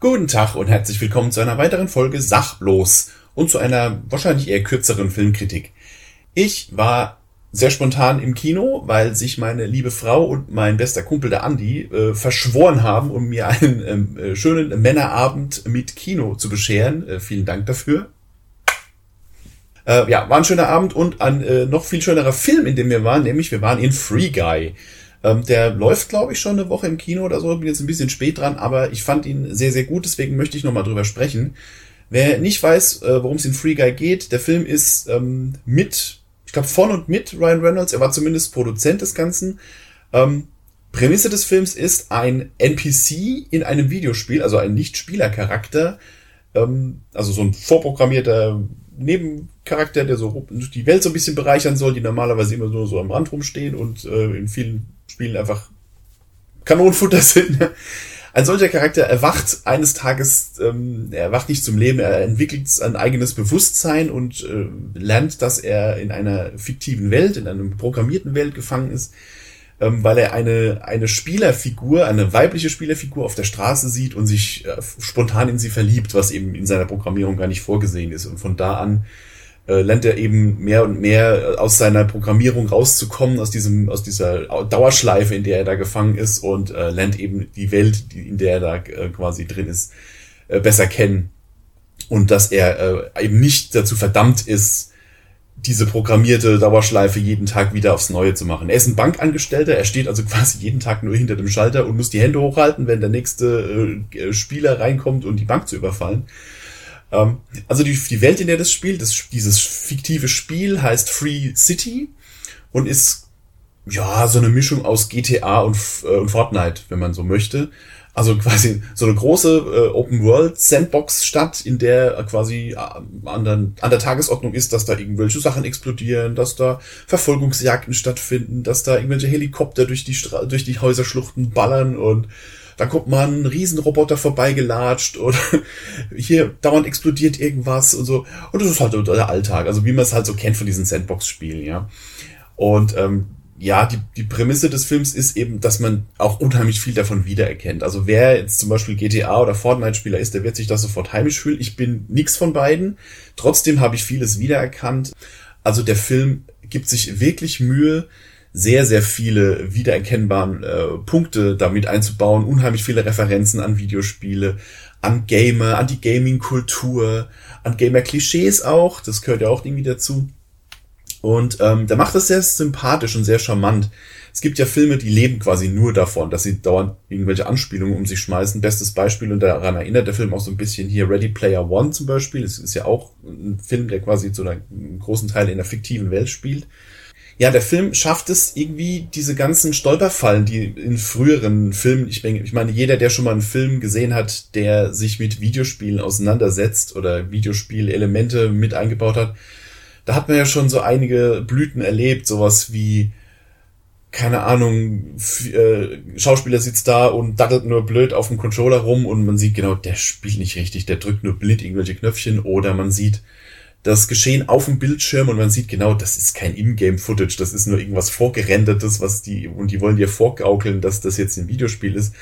Guten Tag und herzlich willkommen zu einer weiteren Folge Sachbloß und zu einer wahrscheinlich eher kürzeren Filmkritik. Ich war sehr spontan im Kino, weil sich meine liebe Frau und mein bester Kumpel der Andi äh, verschworen haben, um mir einen ähm, äh, schönen Männerabend mit Kino zu bescheren. Äh, vielen Dank dafür. Äh, ja, war ein schöner Abend und ein äh, noch viel schönerer Film, in dem wir waren, nämlich wir waren in Free Guy. Ähm, der läuft, glaube ich, schon eine Woche im Kino oder so. Bin jetzt ein bisschen spät dran, aber ich fand ihn sehr, sehr gut. Deswegen möchte ich nochmal drüber sprechen. Wer nicht weiß, äh, worum es in Free Guy geht, der Film ist ähm, mit, ich glaube, von und mit Ryan Reynolds. Er war zumindest Produzent des Ganzen. Ähm, Prämisse des Films ist ein NPC in einem Videospiel, also ein Nicht-Spieler-Charakter, ähm, also so ein vorprogrammierter Nebencharakter, der so die Welt so ein bisschen bereichern soll, die normalerweise immer nur so am Rand rumstehen und äh, in vielen Spielen einfach Kanonenfutter sind. Ein solcher Charakter erwacht eines Tages, ähm, er erwacht nicht zum Leben, er entwickelt ein eigenes Bewusstsein und äh, lernt, dass er in einer fiktiven Welt, in einer programmierten Welt gefangen ist, ähm, weil er eine, eine Spielerfigur, eine weibliche Spielerfigur auf der Straße sieht und sich äh, spontan in sie verliebt, was eben in seiner Programmierung gar nicht vorgesehen ist. Und von da an äh, lernt er eben mehr und mehr äh, aus seiner Programmierung rauszukommen, aus diesem, aus dieser Dauerschleife, in der er da gefangen ist und äh, lernt eben die Welt, die, in der er da äh, quasi drin ist, äh, besser kennen. Und dass er äh, eben nicht dazu verdammt ist, diese programmierte Dauerschleife jeden Tag wieder aufs Neue zu machen. Er ist ein Bankangestellter, er steht also quasi jeden Tag nur hinter dem Schalter und muss die Hände hochhalten, wenn der nächste äh, Spieler reinkommt, um die Bank zu überfallen. Ähm, also die, die Welt, in der das spielt, das, dieses fiktive Spiel heißt Free City und ist ja so eine Mischung aus GTA und, äh, und Fortnite, wenn man so möchte. Also quasi so eine große äh, Open World Sandbox Stadt, in der quasi äh, an der, an der Tagesordnung ist, dass da irgendwelche Sachen explodieren, dass da Verfolgungsjagden stattfinden, dass da irgendwelche Helikopter durch die Stra durch die Häuserschluchten ballern und da kommt mal ein Riesenroboter vorbeigelatscht oder hier dauernd explodiert irgendwas und so. Und das ist halt der Alltag, also wie man es halt so kennt von diesen Sandbox-Spielen, ja. Und ähm, ja, die, die Prämisse des Films ist eben, dass man auch unheimlich viel davon wiedererkennt. Also wer jetzt zum Beispiel GTA oder Fortnite-Spieler ist, der wird sich da sofort heimisch fühlen. Ich bin nix von beiden. Trotzdem habe ich vieles wiedererkannt. Also der Film gibt sich wirklich Mühe, sehr, sehr viele wiedererkennbaren äh, Punkte damit einzubauen, unheimlich viele Referenzen an Videospiele, an Gamer, an die Gaming-Kultur, an Gamer-Klischees auch, das gehört ja auch irgendwie dazu. Und ähm, der macht das sehr sympathisch und sehr charmant. Es gibt ja Filme, die leben quasi nur davon, dass sie dauernd irgendwelche Anspielungen um sich schmeißen. Bestes Beispiel, und daran erinnert der Film auch so ein bisschen hier Ready Player One zum Beispiel. Es ist ja auch ein Film, der quasi zu einem großen Teil in der fiktiven Welt spielt ja, der Film schafft es irgendwie, diese ganzen Stolperfallen, die in früheren Filmen, ich, denke, ich meine, jeder, der schon mal einen Film gesehen hat, der sich mit Videospielen auseinandersetzt oder Videospielelemente mit eingebaut hat, da hat man ja schon so einige Blüten erlebt, sowas wie, keine Ahnung, äh, Schauspieler sitzt da und dattelt nur blöd auf dem Controller rum und man sieht genau, der spielt nicht richtig, der drückt nur blind irgendwelche Knöpfchen oder man sieht, das Geschehen auf dem Bildschirm und man sieht genau, das ist kein Ingame-Footage, das ist nur irgendwas vorgerendertes, was die, und die wollen dir vorgaukeln, dass das jetzt ein Videospiel ist.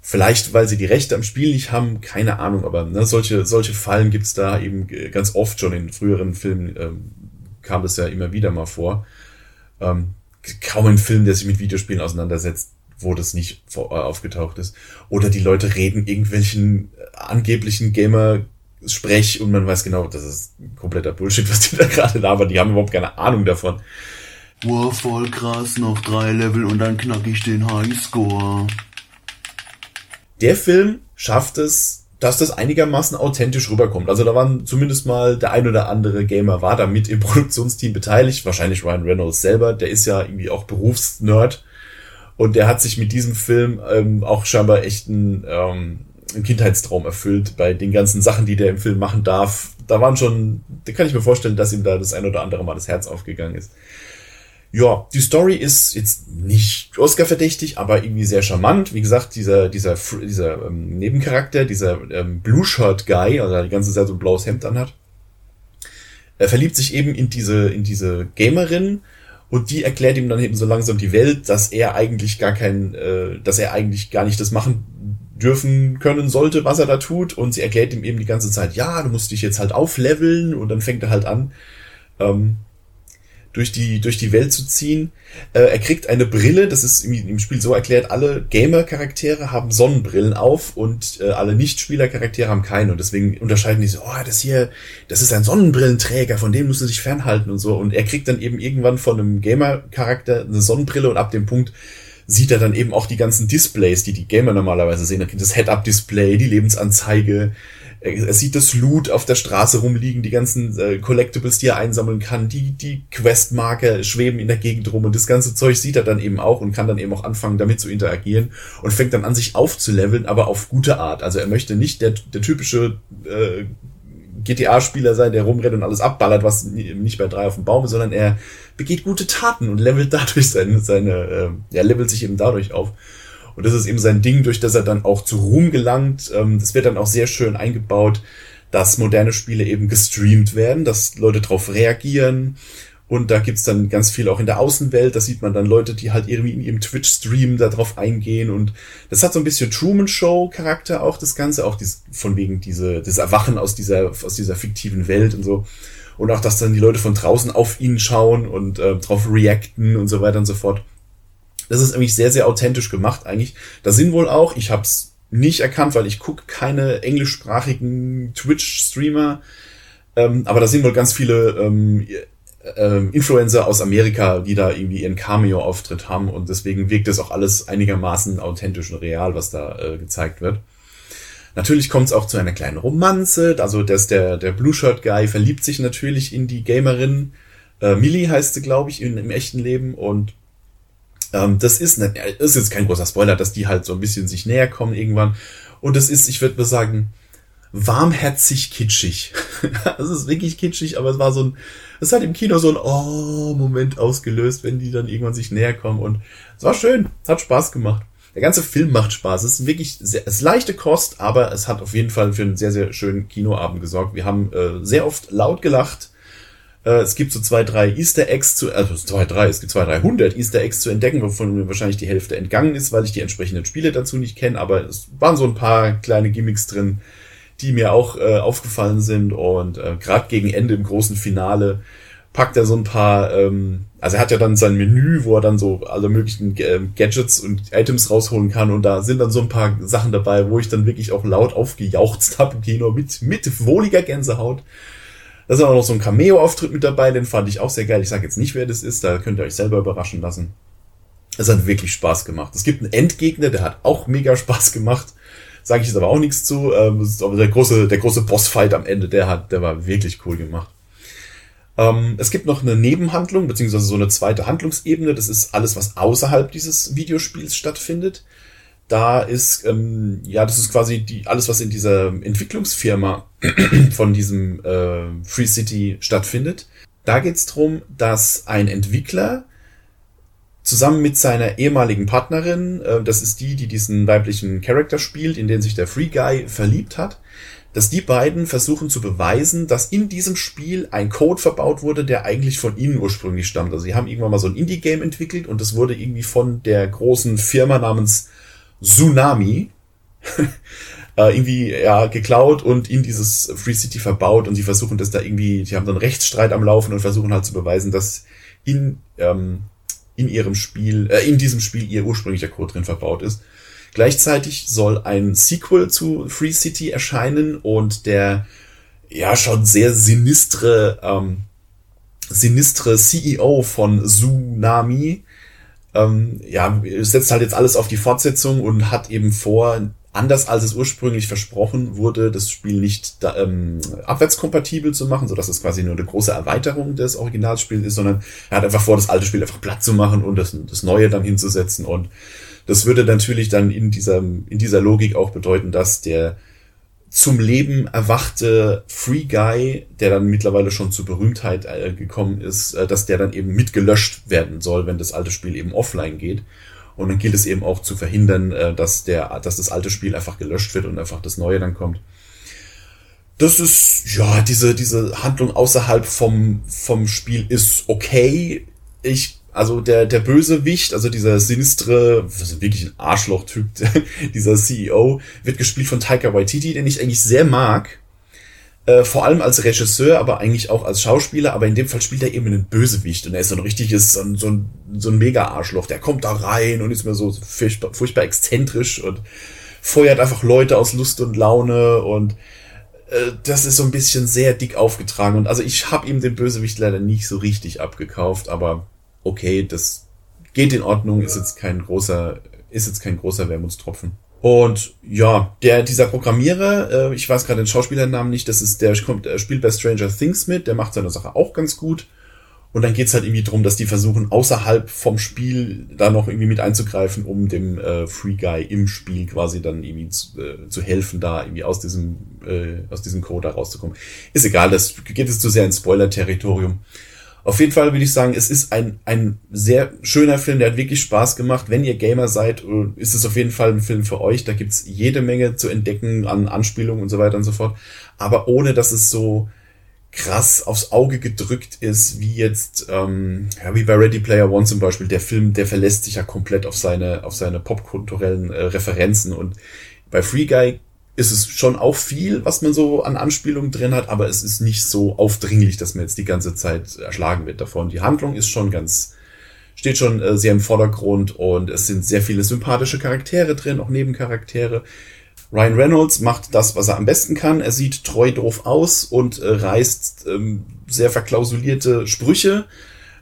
Vielleicht, weil sie die Rechte am Spiel nicht haben, keine Ahnung, aber ne, solche, solche Fallen gibt's da eben ganz oft schon in früheren Filmen, ähm, kam das ja immer wieder mal vor. Ähm, kaum ein Film, der sich mit Videospielen auseinandersetzt, wo das nicht äh, aufgetaucht ist. Oder die Leute reden irgendwelchen angeblichen Gamer Sprech und man weiß genau, das ist kompletter Bullshit, was die da gerade labern. Die haben überhaupt keine Ahnung davon. Wow, voll krass, noch drei Level und dann knack ich den Highscore. Der Film schafft es, dass das einigermaßen authentisch rüberkommt. Also da waren zumindest mal der ein oder andere Gamer war da mit im Produktionsteam beteiligt. Wahrscheinlich Ryan Reynolds selber, der ist ja irgendwie auch Berufsnerd. Und der hat sich mit diesem Film ähm, auch scheinbar echt ein, ähm, einen Kindheitstraum erfüllt bei den ganzen Sachen, die der im Film machen darf. Da waren schon, da kann ich mir vorstellen, dass ihm da das ein oder andere Mal das Herz aufgegangen ist. Ja, die Story ist jetzt nicht Oscar-verdächtig, aber irgendwie sehr charmant. Wie gesagt, dieser, dieser, dieser ähm, Nebencharakter, dieser ähm, Blue-Shirt-Guy, also der die ganze Zeit so ein blaues Hemd anhat, er verliebt sich eben in diese, in diese Gamerin und die erklärt ihm dann eben so langsam die Welt, dass er eigentlich gar kein, äh, dass er eigentlich gar nicht das machen dürfen können sollte, was er da tut. Und sie erklärt ihm eben die ganze Zeit, ja, du musst dich jetzt halt aufleveln und dann fängt er halt an, ähm, durch die, durch die Welt zu ziehen. Äh, er kriegt eine Brille, das ist im, im Spiel so erklärt, alle Gamer-Charaktere haben Sonnenbrillen auf und äh, alle Nicht-Spieler-Charaktere haben keine. Und deswegen unterscheiden die so, oh, das hier, das ist ein Sonnenbrillenträger, von dem musst du dich fernhalten und so. Und er kriegt dann eben irgendwann von einem Gamer-Charakter eine Sonnenbrille und ab dem Punkt sieht er dann eben auch die ganzen Displays, die die Gamer normalerweise sehen. Das Head-Up-Display, die Lebensanzeige, er sieht das Loot auf der Straße rumliegen, die ganzen äh, Collectibles, die er einsammeln kann, die, die Questmarker schweben in der Gegend rum und das ganze Zeug sieht er dann eben auch und kann dann eben auch anfangen, damit zu interagieren und fängt dann an, sich aufzuleveln, aber auf gute Art. Also er möchte nicht der, der typische äh, GTA-Spieler sein, der rumrennt und alles abballert, was nicht bei drei auf dem Baum ist, sondern er begeht gute Taten und levelt dadurch seine, seine äh, ja, levelt sich eben dadurch auf. Und das ist eben sein Ding, durch das er dann auch zu Ruhm gelangt. Ähm, das wird dann auch sehr schön eingebaut, dass moderne Spiele eben gestreamt werden, dass Leute darauf reagieren. Und da gibt's dann ganz viel auch in der Außenwelt. Da sieht man dann Leute, die halt irgendwie in ihrem Twitch-Stream darauf eingehen. Und das hat so ein bisschen Truman-Show-Charakter auch, das Ganze. Auch dies, von wegen diese, das Erwachen aus dieser, aus dieser fiktiven Welt und so. Und auch, dass dann die Leute von draußen auf ihn schauen und äh, drauf reacten und so weiter und so fort. Das ist nämlich sehr, sehr authentisch gemacht eigentlich. Da sind wohl auch, ich habe es nicht erkannt, weil ich gucke keine englischsprachigen Twitch-Streamer, ähm, aber da sind wohl ganz viele ähm, äh, Influencer aus Amerika, die da irgendwie ihren Cameo-Auftritt haben und deswegen wirkt das auch alles einigermaßen authentisch und real, was da äh, gezeigt wird. Natürlich kommt es auch zu einer kleinen Romanze, also dass der, der Blue Shirt Guy verliebt sich natürlich in die Gamerin. Äh, Millie heißt sie, glaube ich, in, im echten Leben und ähm, das ist, ne, ist jetzt kein großer Spoiler, dass die halt so ein bisschen sich näher kommen irgendwann. Und das ist, ich würde mal sagen, warmherzig kitschig. Es ist wirklich kitschig, aber es war so ein, es hat im Kino so ein Oh-Moment ausgelöst, wenn die dann irgendwann sich näher kommen. Und es war schön, es hat Spaß gemacht. Der ganze Film macht Spaß. Es ist wirklich sehr, es ist leichte Kost, aber es hat auf jeden Fall für einen sehr, sehr schönen Kinoabend gesorgt. Wir haben äh, sehr oft laut gelacht äh, es gibt so zwei, drei Easter Eggs zu, also zwei, drei, es gibt zwei, drei hundert Easter Eggs zu entdecken, wovon mir wahrscheinlich die Hälfte entgangen ist, weil ich die entsprechenden Spiele dazu nicht kenne, aber es waren so ein paar kleine Gimmicks drin, die mir auch äh, aufgefallen sind und äh, gerade gegen Ende im großen Finale packt er so ein paar, ähm, also er hat ja dann sein Menü, wo er dann so alle möglichen äh, Gadgets und Items rausholen kann und da sind dann so ein paar Sachen dabei, wo ich dann wirklich auch laut aufgejauchzt habe im Kino mit, mit wohliger Gänsehaut. Da ist auch noch so ein Cameo-Auftritt mit dabei, den fand ich auch sehr geil. Ich sage jetzt nicht, wer das ist, da könnt ihr euch selber überraschen lassen. Es hat wirklich Spaß gemacht. Es gibt einen Endgegner, der hat auch mega Spaß gemacht. Sage ich jetzt aber auch nichts zu. Ähm, aber der große, der große Bossfight am Ende, der hat, der war wirklich cool gemacht. Ähm, es gibt noch eine Nebenhandlung, beziehungsweise so eine zweite Handlungsebene. Das ist alles, was außerhalb dieses Videospiels stattfindet da ist, ähm, ja, das ist quasi die, alles, was in dieser Entwicklungsfirma von diesem äh, Free City stattfindet. Da geht's drum, dass ein Entwickler zusammen mit seiner ehemaligen Partnerin, äh, das ist die, die diesen weiblichen Charakter spielt, in den sich der Free Guy verliebt hat, dass die beiden versuchen zu beweisen, dass in diesem Spiel ein Code verbaut wurde, der eigentlich von ihnen ursprünglich stammt. Also sie haben irgendwann mal so ein Indie-Game entwickelt und das wurde irgendwie von der großen Firma namens Tsunami äh, irgendwie ja geklaut und in dieses Free City verbaut und sie versuchen das da irgendwie, die haben dann Rechtsstreit am Laufen und versuchen halt zu beweisen, dass in ähm, in ihrem Spiel, äh, in diesem Spiel ihr ursprünglicher Code drin verbaut ist. Gleichzeitig soll ein Sequel zu Free City erscheinen und der ja schon sehr sinistre ähm, sinistre CEO von Tsunami ähm, ja, setzt halt jetzt alles auf die Fortsetzung und hat eben vor, anders als es ursprünglich versprochen wurde, das Spiel nicht da, ähm, abwärtskompatibel zu machen, so dass es quasi nur eine große Erweiterung des Originalspiels ist, sondern er hat einfach vor, das alte Spiel einfach platt zu machen und das, das neue dann hinzusetzen und das würde natürlich dann in dieser, in dieser Logik auch bedeuten, dass der zum Leben erwachte Free Guy, der dann mittlerweile schon zur Berühmtheit äh, gekommen ist, äh, dass der dann eben mitgelöscht werden soll, wenn das alte Spiel eben offline geht. Und dann gilt es eben auch zu verhindern, äh, dass der, dass das alte Spiel einfach gelöscht wird und einfach das neue dann kommt. Das ist, ja, diese, diese Handlung außerhalb vom, vom Spiel ist okay. Ich also der, der Bösewicht, also dieser sinistre, also wirklich ein Arschloch-Typ, dieser CEO, wird gespielt von Taika Waititi, den ich eigentlich sehr mag. Äh, vor allem als Regisseur, aber eigentlich auch als Schauspieler, aber in dem Fall spielt er eben einen Bösewicht und er ist so ein richtiges, so ein, so ein, so ein Mega-Arschloch. Der kommt da rein und ist mir so furchtbar, furchtbar exzentrisch und feuert einfach Leute aus Lust und Laune und äh, das ist so ein bisschen sehr dick aufgetragen. Und also ich habe ihm den Bösewicht leider nicht so richtig abgekauft, aber okay, das geht in Ordnung, ist jetzt kein großer, ist jetzt kein großer Wermutstropfen. Und ja, der, dieser Programmierer, äh, ich weiß gerade den Schauspielernamen nicht, das ist der, kommt, der spielt bei Stranger Things mit, der macht seine Sache auch ganz gut. Und dann geht's halt irgendwie drum, dass die versuchen, außerhalb vom Spiel da noch irgendwie mit einzugreifen, um dem äh, Free Guy im Spiel quasi dann irgendwie zu, äh, zu helfen, da irgendwie aus diesem, äh, aus diesem Code da rauszukommen. Ist egal, das geht jetzt zu sehr ins Spoiler-Territorium. Auf jeden Fall würde ich sagen, es ist ein, ein sehr schöner Film, der hat wirklich Spaß gemacht. Wenn ihr Gamer seid, äh, ist es auf jeden Fall ein Film für euch. Da gibt's jede Menge zu entdecken an Anspielungen und so weiter und so fort. Aber ohne, dass es so krass aufs Auge gedrückt ist, wie jetzt, ähm, ja, wie bei Ready Player One zum Beispiel. Der Film, der verlässt sich ja komplett auf seine, auf seine popkulturellen äh, Referenzen. Und bei Free Guy ist es schon auch viel, was man so an Anspielungen drin hat, aber es ist nicht so aufdringlich, dass man jetzt die ganze Zeit erschlagen wird davon. Die Handlung ist schon ganz, steht schon äh, sehr im Vordergrund und es sind sehr viele sympathische Charaktere drin, auch Nebencharaktere. Ryan Reynolds macht das, was er am besten kann. Er sieht treu doof aus und äh, reißt ähm, sehr verklausulierte Sprüche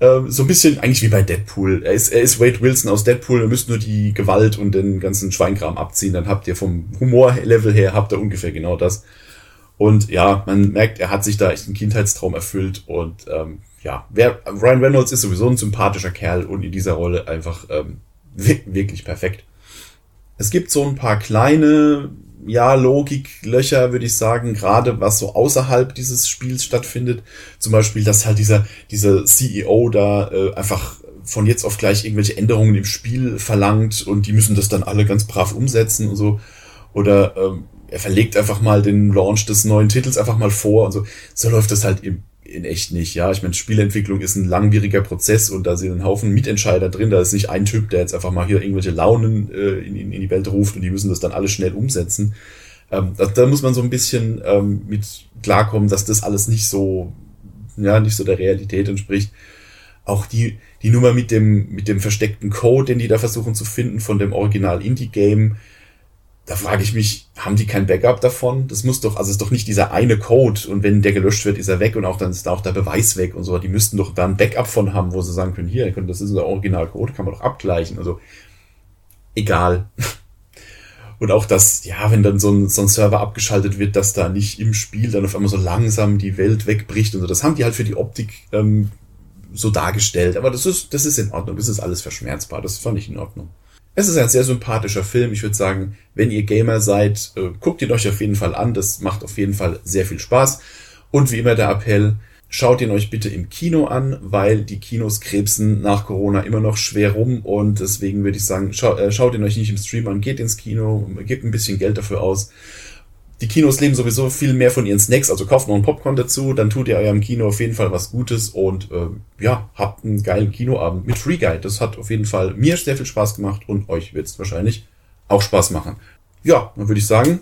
ähm, so ein bisschen eigentlich wie bei Deadpool. Er ist, er ist Wade Wilson aus Deadpool, ihr müsst nur die Gewalt und den ganzen Schweinkram abziehen, dann habt ihr vom Humorlevel her, habt ihr ungefähr genau das. Und ja, man merkt, er hat sich da echt einen Kindheitstraum erfüllt und ähm, ja, wer, Ryan Reynolds ist sowieso ein sympathischer Kerl und in dieser Rolle einfach ähm, wirklich perfekt. Es gibt so ein paar kleine ja, Logiklöcher, würde ich sagen, gerade was so außerhalb dieses Spiels stattfindet. Zum Beispiel, dass halt dieser, dieser CEO da äh, einfach von jetzt auf gleich irgendwelche Änderungen im Spiel verlangt und die müssen das dann alle ganz brav umsetzen und so. Oder ähm, er verlegt einfach mal den Launch des neuen Titels einfach mal vor und so. So läuft das halt im in echt nicht. Ja, ich meine, Spielentwicklung ist ein langwieriger Prozess und da sind ein Haufen Mitentscheider drin. Da ist nicht ein Typ, der jetzt einfach mal hier irgendwelche Launen äh, in, in, in die Welt ruft und die müssen das dann alles schnell umsetzen. Ähm, da, da muss man so ein bisschen ähm, mit klarkommen, dass das alles nicht so, ja, nicht so der Realität entspricht. Auch die, die Nummer mit dem, mit dem versteckten Code, den die da versuchen zu finden von dem Original Indie-Game, da frage ich mich, haben die kein Backup davon? Das muss doch, also ist doch nicht dieser eine Code und wenn der gelöscht wird, ist er weg und auch dann ist da auch der Beweis weg und so. Die müssten doch da ein Backup von haben, wo sie sagen können, hier, das ist unser Originalcode, kann man doch abgleichen. Also egal. Und auch das, ja, wenn dann so ein, so ein Server abgeschaltet wird, dass da nicht im Spiel dann auf einmal so langsam die Welt wegbricht und so. Das haben die halt für die Optik ähm, so dargestellt. Aber das ist, das ist in Ordnung. Das ist alles verschmerzbar. Das fand ich in Ordnung. Es ist ein sehr sympathischer Film. Ich würde sagen, wenn ihr Gamer seid, äh, guckt ihn euch auf jeden Fall an. Das macht auf jeden Fall sehr viel Spaß. Und wie immer der Appell, schaut ihn euch bitte im Kino an, weil die Kinos krebsen nach Corona immer noch schwer rum und deswegen würde ich sagen, äh, schaut ihn euch nicht im Stream an, geht ins Kino, gebt ein bisschen Geld dafür aus die Kinos leben sowieso viel mehr von ihren Snacks, also kauft noch ein Popcorn dazu, dann tut ihr eurem Kino auf jeden Fall was Gutes und äh, ja, habt einen geilen Kinoabend mit Free Guide. Das hat auf jeden Fall mir sehr viel Spaß gemacht und euch wird es wahrscheinlich auch Spaß machen. Ja, dann würde ich sagen,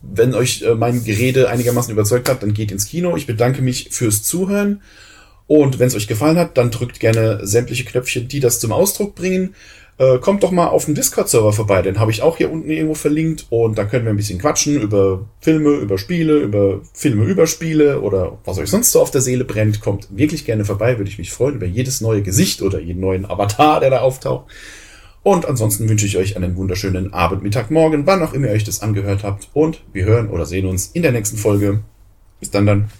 wenn euch äh, mein Gerede einigermaßen überzeugt hat, dann geht ins Kino. Ich bedanke mich fürs Zuhören. Und wenn es euch gefallen hat, dann drückt gerne sämtliche Knöpfchen, die das zum Ausdruck bringen äh, kommt doch mal auf den Discord-Server vorbei. Den habe ich auch hier unten irgendwo verlinkt und da können wir ein bisschen quatschen über Filme, über Spiele, über Filme über Spiele oder was euch sonst so auf der Seele brennt. Kommt wirklich gerne vorbei, würde ich mich freuen über jedes neue Gesicht oder jeden neuen Avatar, der da auftaucht. Und ansonsten wünsche ich euch einen wunderschönen Abend, Mittag, Morgen, wann auch immer ihr euch das angehört habt. Und wir hören oder sehen uns in der nächsten Folge. Bis dann dann.